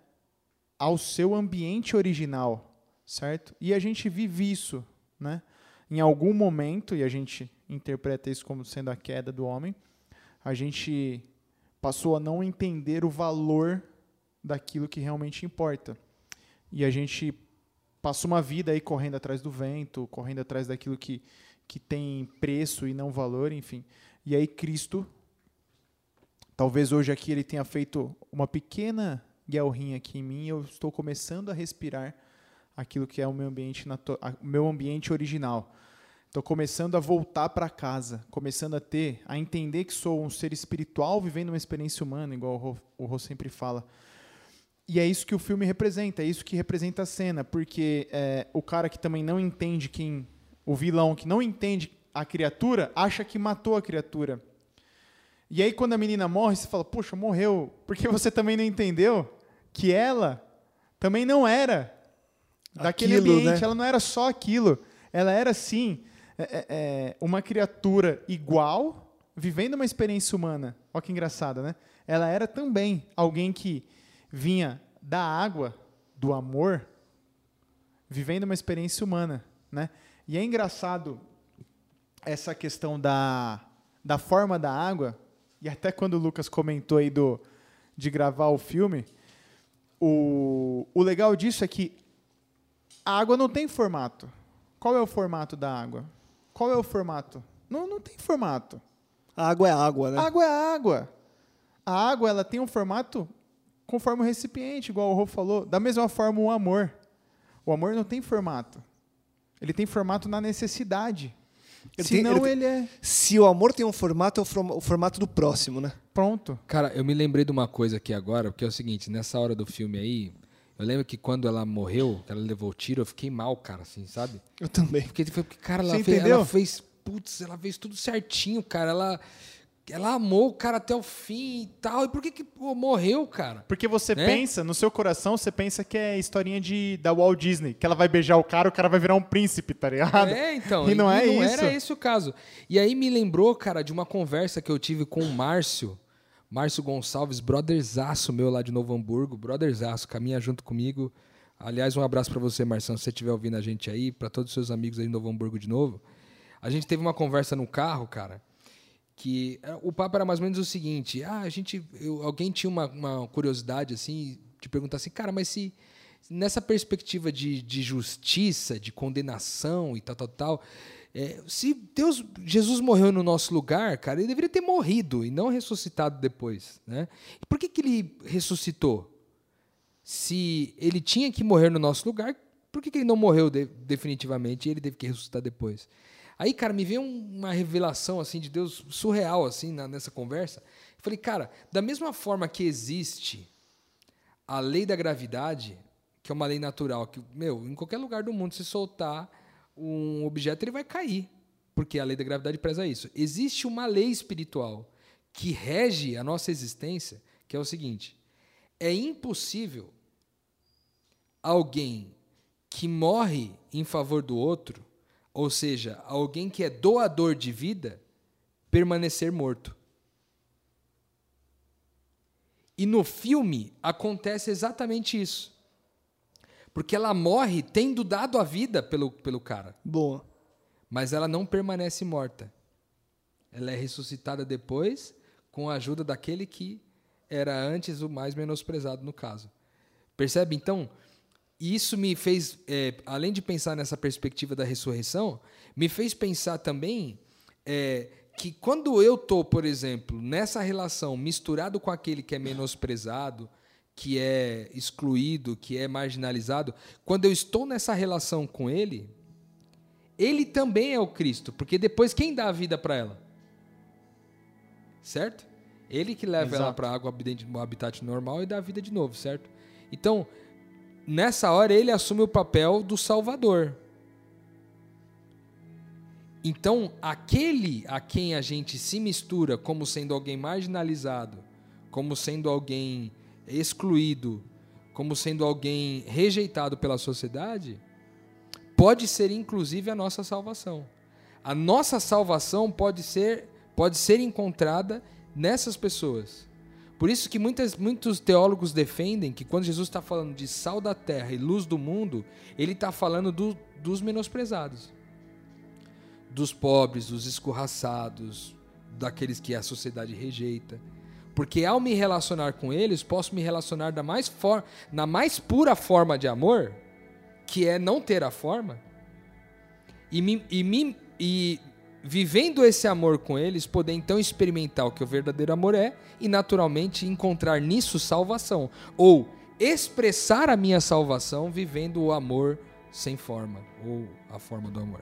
ao seu ambiente original, certo? E a gente vive isso, né? Em algum momento, e a gente interpreta isso como sendo a queda do homem, a gente passou a não entender o valor daquilo que realmente importa. E a gente passou uma vida aí correndo atrás do vento, correndo atrás daquilo que, que tem preço e não valor, enfim. E aí Cristo Talvez hoje aqui ele tenha feito uma pequena guelrinha aqui em mim eu estou começando a respirar aquilo que é o meu ambiente, o meu ambiente original. Estou começando a voltar para casa, começando a ter, a entender que sou um ser espiritual vivendo uma experiência humana, igual o Rô, sempre fala. E é isso que o filme representa, é isso que representa a cena, porque é, o cara que também não entende quem, o vilão que não entende a criatura, acha que matou a criatura. E aí, quando a menina morre, você fala, poxa, morreu. Porque você também não entendeu que ela também não era daquele Aquilo, ambiente. né? Ela não era só aquilo. Ela era, sim, é, é, é, uma criatura igual, vivendo uma experiência humana. Olha que engraçado, né? Ela era também alguém que vinha da água, do amor, vivendo uma experiência humana, né? E é engraçado essa questão da, da forma da água, e até quando o Lucas comentou aí do, de gravar o filme, o, o legal disso é que a água não tem formato. Qual é o formato da água? Qual é o formato? Não, não tem formato. A água é água, né? Água é água. A água ela tem um formato conforme o recipiente, igual o Rô falou. Da mesma forma o amor. O amor não tem formato. Ele tem formato na necessidade. Ele tem- Senão ele ele, é Se o amor tem um formato, é o formato do próximo, né? pronto. Cara, eu me lembrei de uma coisa aqui agora, porque é o seguinte, nessa hora do filme aí, eu lembro que quando ela morreu, que ela levou o tiro, eu fiquei mal, cara, assim, sabe? Eu também. Porque, foi porque cara, ela Você fez, entendeu? ela fez, putz, ela fez tudo certinho, cara. Ela, ela amou o cara até o fim e tal. E por que que pô, morreu, cara? Porque você Né? pensa, no seu coração, você pensa que é historinha de, da Walt Disney, que ela vai beijar o cara, o cara vai virar um príncipe, tá ligado? É, então. E não é não isso. era esse o caso. E aí me lembrou, cara, de uma conversa que eu tive com o Márcio, Márcio Gonçalves, brotherzaço meu lá de Novo Hamburgo, brotherzaço, caminha junto comigo. Aliás, um abraço pra você, Marção, se você estiver ouvindo a gente aí, pra todos os seus amigos aí de Novo Hamburgo de novo. A gente teve uma conversa no carro, cara, que é, o papo era mais ou menos o seguinte: ah, a gente, eu- alguém tinha uma, uma curiosidade assim de perguntar assim, cara, mas se nessa perspectiva de, de justiça, de condenação e tal, tal, tal, é, se Deus, Jesus morreu no nosso lugar, cara, ele deveria ter morrido e não ressuscitado depois, né? E por que que ele ressuscitou? Se ele tinha que morrer no nosso lugar, por que, que ele não morreu de- definitivamente e ele teve que ressuscitar depois? Aí, cara, me veio um- uma revelação assim de Deus surreal assim na- nessa conversa. Eu falei, cara, da mesma forma que existe a lei da gravidade, que é uma lei natural, que, meu, em qualquer lugar do mundo, se soltar um objeto, ele vai cair, porque a lei da gravidade preza isso. Existe uma lei espiritual que rege a nossa existência, que é o seguinte: é impossível alguém que morre em favor do outro, ou seja, alguém que é doador de vida, permanecer morto. E no filme acontece exatamente isso. Porque ela morre tendo dado a vida pelo, pelo cara. Boa. Mas ela não permanece morta. Ela é ressuscitada depois com a ajuda daquele que era antes o mais menosprezado no caso. Percebe? Então, isso me fez, é, além de pensar nessa perspectiva da ressurreição, me fez pensar também é, que quando eu estou, por exemplo, nessa relação misturado com aquele que é menosprezado, que é excluído, que é marginalizado, quando eu estou nessa relação com ele, ele também é o Cristo, porque depois quem dá a vida para ela? Certo? Ele que leva Exato. ela para a água no habitat normal e dá a vida de novo, certo? Então, nessa hora ele assume o papel do salvador. Então, aquele a quem a gente se mistura como sendo alguém marginalizado, como sendo alguém excluído, como sendo alguém rejeitado pela sociedade, pode ser inclusive a nossa salvação. A nossa salvação pode ser, pode ser encontrada nessas pessoas. Por isso que muitas, muitos teólogos defendem que quando Jesus está falando de sal da terra e luz do mundo, ele está falando do, dos menosprezados, dos pobres, dos escorraçados, daqueles que a sociedade rejeita. Porque ao me relacionar com eles, posso me relacionar da mais for na mais pura forma de amor, que é não ter a forma, e, me, e, me, e vivendo esse amor com eles, poder então experimentar o que o verdadeiro amor é e naturalmente encontrar nisso salvação. Ou expressar a minha salvação vivendo o amor sem forma, ou a forma do amor.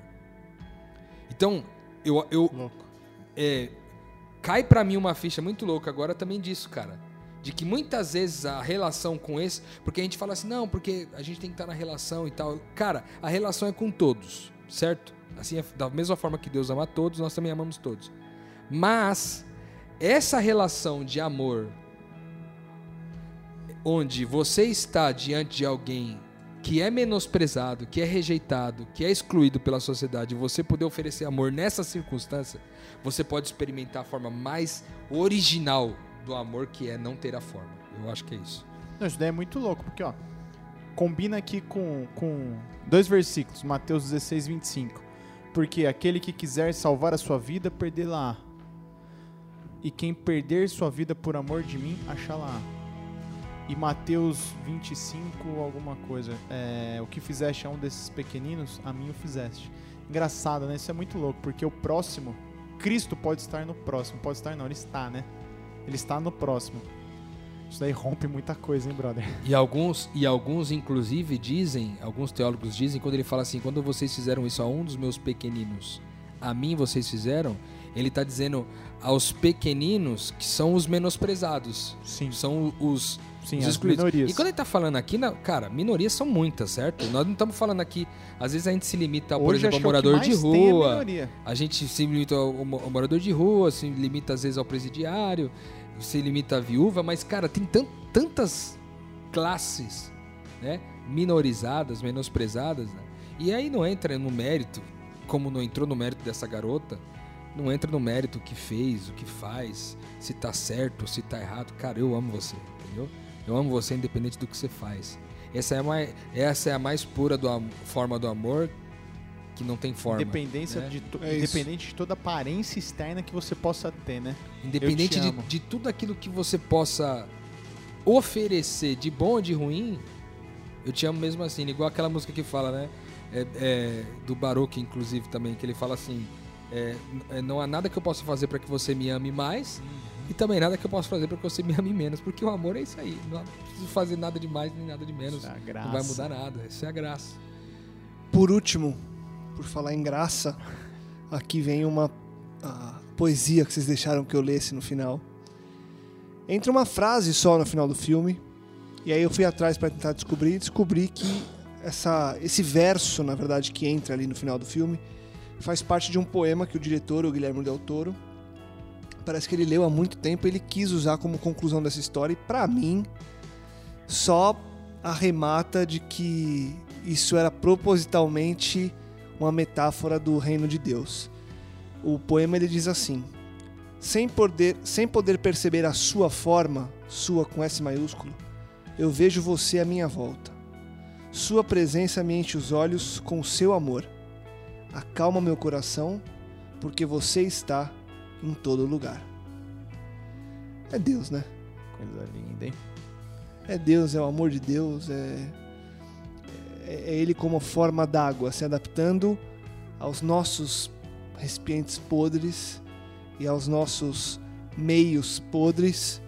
Então, eu, eu é, cai pra mim uma ficha muito louca agora também disso, cara. De que muitas vezes a relação com esse. Porque a gente fala assim, não, porque a gente tem que estar na relação e tal. Cara, a relação é com todos, certo? Assim, é da mesma forma que Deus ama todos, nós também amamos todos. Mas, essa relação de amor, onde você está diante de alguém que é menosprezado, que é rejeitado, que é excluído pela sociedade, você poder oferecer amor nessa circunstância, você pode experimentar a forma mais original do amor, que é não ter a forma. Eu acho que é isso. Não, isso daí é muito louco, porque, ó, combina aqui com, com dois versículos, Mateus 16, 25. Porque aquele que quiser salvar a sua vida, perdê-la. E quem perder sua vida por amor de mim, achá-la. E Mateus 25, alguma coisa. É, o que fizeste a um desses pequeninos, a mim o fizeste. Engraçado, né? Isso é muito louco, porque o próximo, Cristo pode estar no próximo. Pode estar não, ele está, né? Ele está no próximo. Isso daí rompe muita coisa, hein, brother? E alguns, e alguns inclusive dizem, alguns teólogos dizem, quando ele fala assim, quando vocês fizeram isso a um dos meus pequeninos, a mim vocês fizeram, ele está dizendo aos pequeninos que são os menosprezados, Sim. são os, Sim, os excluídos. minorias. E quando ele está falando aqui, na- cara, minorias são muitas, certo? Nós não estamos falando aqui, às vezes a gente se limita, por Hoje exemplo, acho ao é morador de é rua, minoria. a gente se limita ao, ao morador de rua, se limita às vezes ao presidiário, se limita à viúva, mas, cara, tem tan- tantas classes né, minorizadas, menosprezadas, né? e aí não entra no mérito, como não entrou no mérito dessa garota, não entra no mérito o que fez, o que faz, se tá certo, se tá errado. Cara, eu amo você, entendeu? Eu amo você independente do que você faz. Essa é a mais, essa é a mais pura do forma do amor que não tem forma. Independência né? de to- É isso. independente de toda aparência externa que você possa ter, né? Independente Eu te de, de tudo aquilo que você possa oferecer de bom ou de ruim, eu te amo mesmo assim. Igual aquela música que fala, né? É, é, do Baroque, inclusive, também, que ele fala assim: é, é, não há nada que eu possa fazer para que você me ame mais e também nada que eu possa fazer para que você me ame menos, porque o amor é isso aí. Não preciso fazer nada de mais nem nada de menos. Isso é a Não vai mudar nada. Isso é a graça. Por último, por falar em graça, aqui vem uma a poesia que vocês deixaram que eu lesse no final. Entra uma frase só no final do filme, E aí eu fui atrás para tentar descobrir e descobri que essa, esse verso, na verdade, que entra ali no final do filme, faz parte de um poema que o diretor, o Guilherme Del Toro, parece que ele leu há muito tempo, ele quis usar como conclusão dessa história e para mim só arremata de que isso era propositalmente uma metáfora do reino de Deus. O poema ele diz assim: sem poder, sem poder perceber a sua forma, sua com S maiúsculo, eu vejo você à minha volta. Sua presença me enche os olhos com seu amor. Acalma meu coração, porque você está em todo lugar. É Deus, né? Coisa linda, hein? É Deus, é o amor de Deus, é, é, é Ele como forma d'água, se adaptando aos nossos recipientes podres e aos nossos meios podres.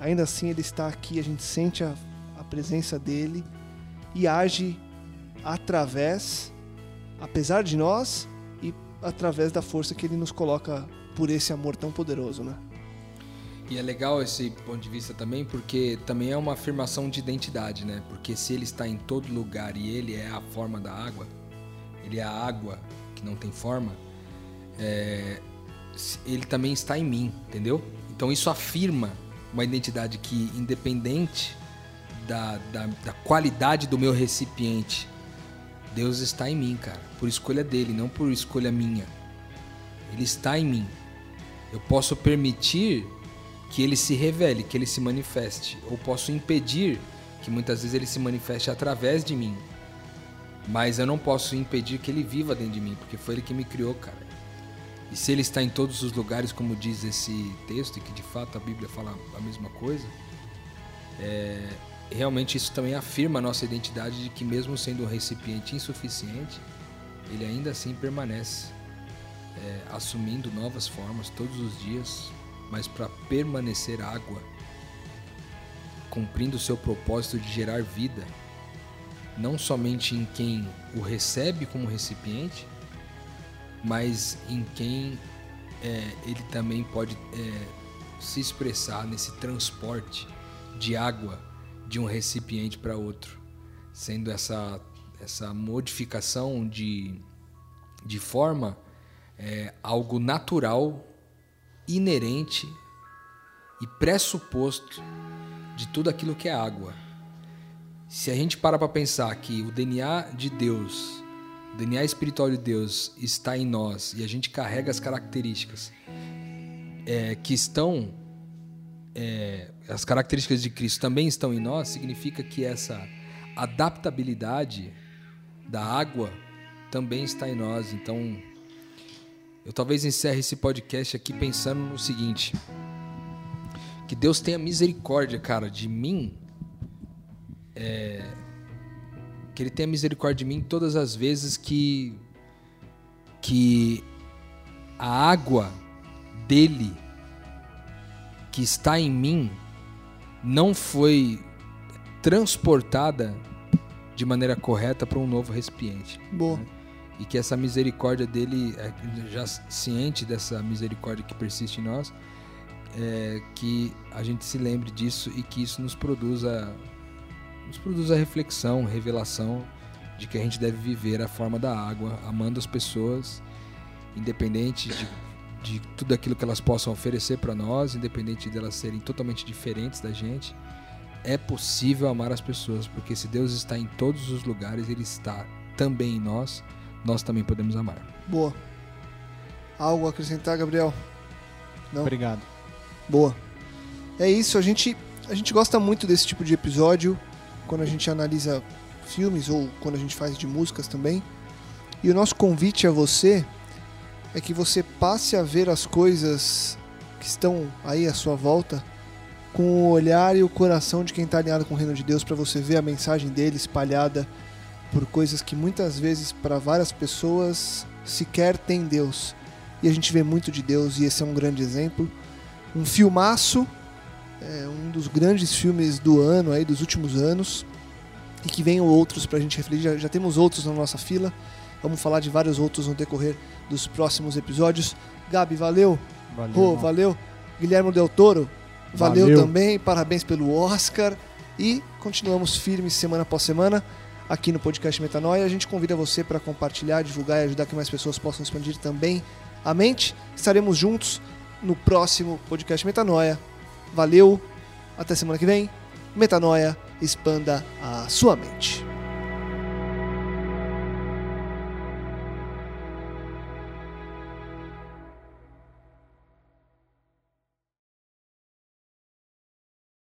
Ainda assim, Ele está aqui, a gente sente a, a presença dEle e age através, apesar de nós e através da força que Ele nos coloca por esse amor tão poderoso, né? E é legal esse ponto de vista também, porque também é uma afirmação de identidade, né? Porque se ele está em todo lugar e ele é a forma da água, ele é a água que não tem forma, é, ele também está em mim, entendeu? Então isso afirma uma identidade que, independente da, da, da qualidade do meu recipiente, Deus está em mim, cara, por escolha dele, não por escolha minha. Ele está em mim. Eu posso permitir que ele se revele, que ele se manifeste. Ou posso impedir que muitas vezes ele se manifeste através de mim. Mas eu não posso impedir que ele viva dentro de mim, porque foi ele que me criou, cara. E se ele está em todos os lugares, como diz esse texto, e que de fato a Bíblia fala a mesma coisa, é, realmente isso também afirma a nossa identidade de que, mesmo sendo um recipiente insuficiente, ele ainda assim permanece é, assumindo novas formas todos os dias, mas para permanecer água, cumprindo o seu propósito de gerar vida, não somente em quem o recebe como recipiente, mas em quem é, ele também pode é, se expressar nesse transporte de água de um recipiente para outro, sendo essa, essa modificação de, de forma é, algo natural inerente e pressuposto de tudo aquilo que é água. Se a gente para para pensar que o DNA de Deus, o DNA espiritual de Deus está em nós e a gente carrega as características é, que estão, é, as características de Cristo também estão em nós, significa que essa adaptabilidade da água também está em nós. Então, eu talvez encerre esse podcast aqui pensando no seguinte: que Deus tenha misericórdia, cara, de mim. É, que Ele tenha misericórdia de mim todas as vezes que que a água dele que está em mim não foi transportada de maneira correta para um novo recipiente. Boa. Né? e que essa misericórdia dele, é, já ciente dessa misericórdia que persiste em nós, é, que a gente se lembre disso e que isso nos produza, nos produza reflexão, revelação de que a gente deve viver a forma da água, amando as pessoas, independente de, de tudo aquilo que elas possam oferecer para nós, independente de elas serem totalmente diferentes da gente. É possível amar as pessoas, porque se Deus está em todos os lugares, Ele está também em nós nós também podemos amar. Boa. Algo a acrescentar, Gabriel? Não? Obrigado. Boa. É isso, a gente, a gente gosta muito desse tipo de episódio quando a gente analisa filmes ou quando a gente faz de músicas também. E o nosso convite a você é que você passe a ver as coisas que estão aí à sua volta com o olhar e o coração de quem está alinhado com o reino de Deus para você ver a mensagem dele espalhada por coisas que muitas vezes para várias pessoas sequer tem Deus. E a gente vê muito de Deus e esse é um grande exemplo. Um filmaço, é um dos grandes filmes do ano aí dos últimos anos e que venham outros para a gente refletir. Já, já, temos outros na nossa fila. Vamos falar de vários outros no decorrer dos próximos episódios. Gabi, valeu. Valeu. Rô, valeu. Guilherme Del Toro, valeu, Valeu. também. Parabéns pelo Oscar. e continuamos firmes semana após semana aqui no podcast Metanoia. A gente convida você para compartilhar, divulgar e ajudar que mais pessoas possam expandir também a mente. Estaremos juntos no próximo podcast Metanoia. Valeu, até semana que vem. Metanoia, expanda a sua mente.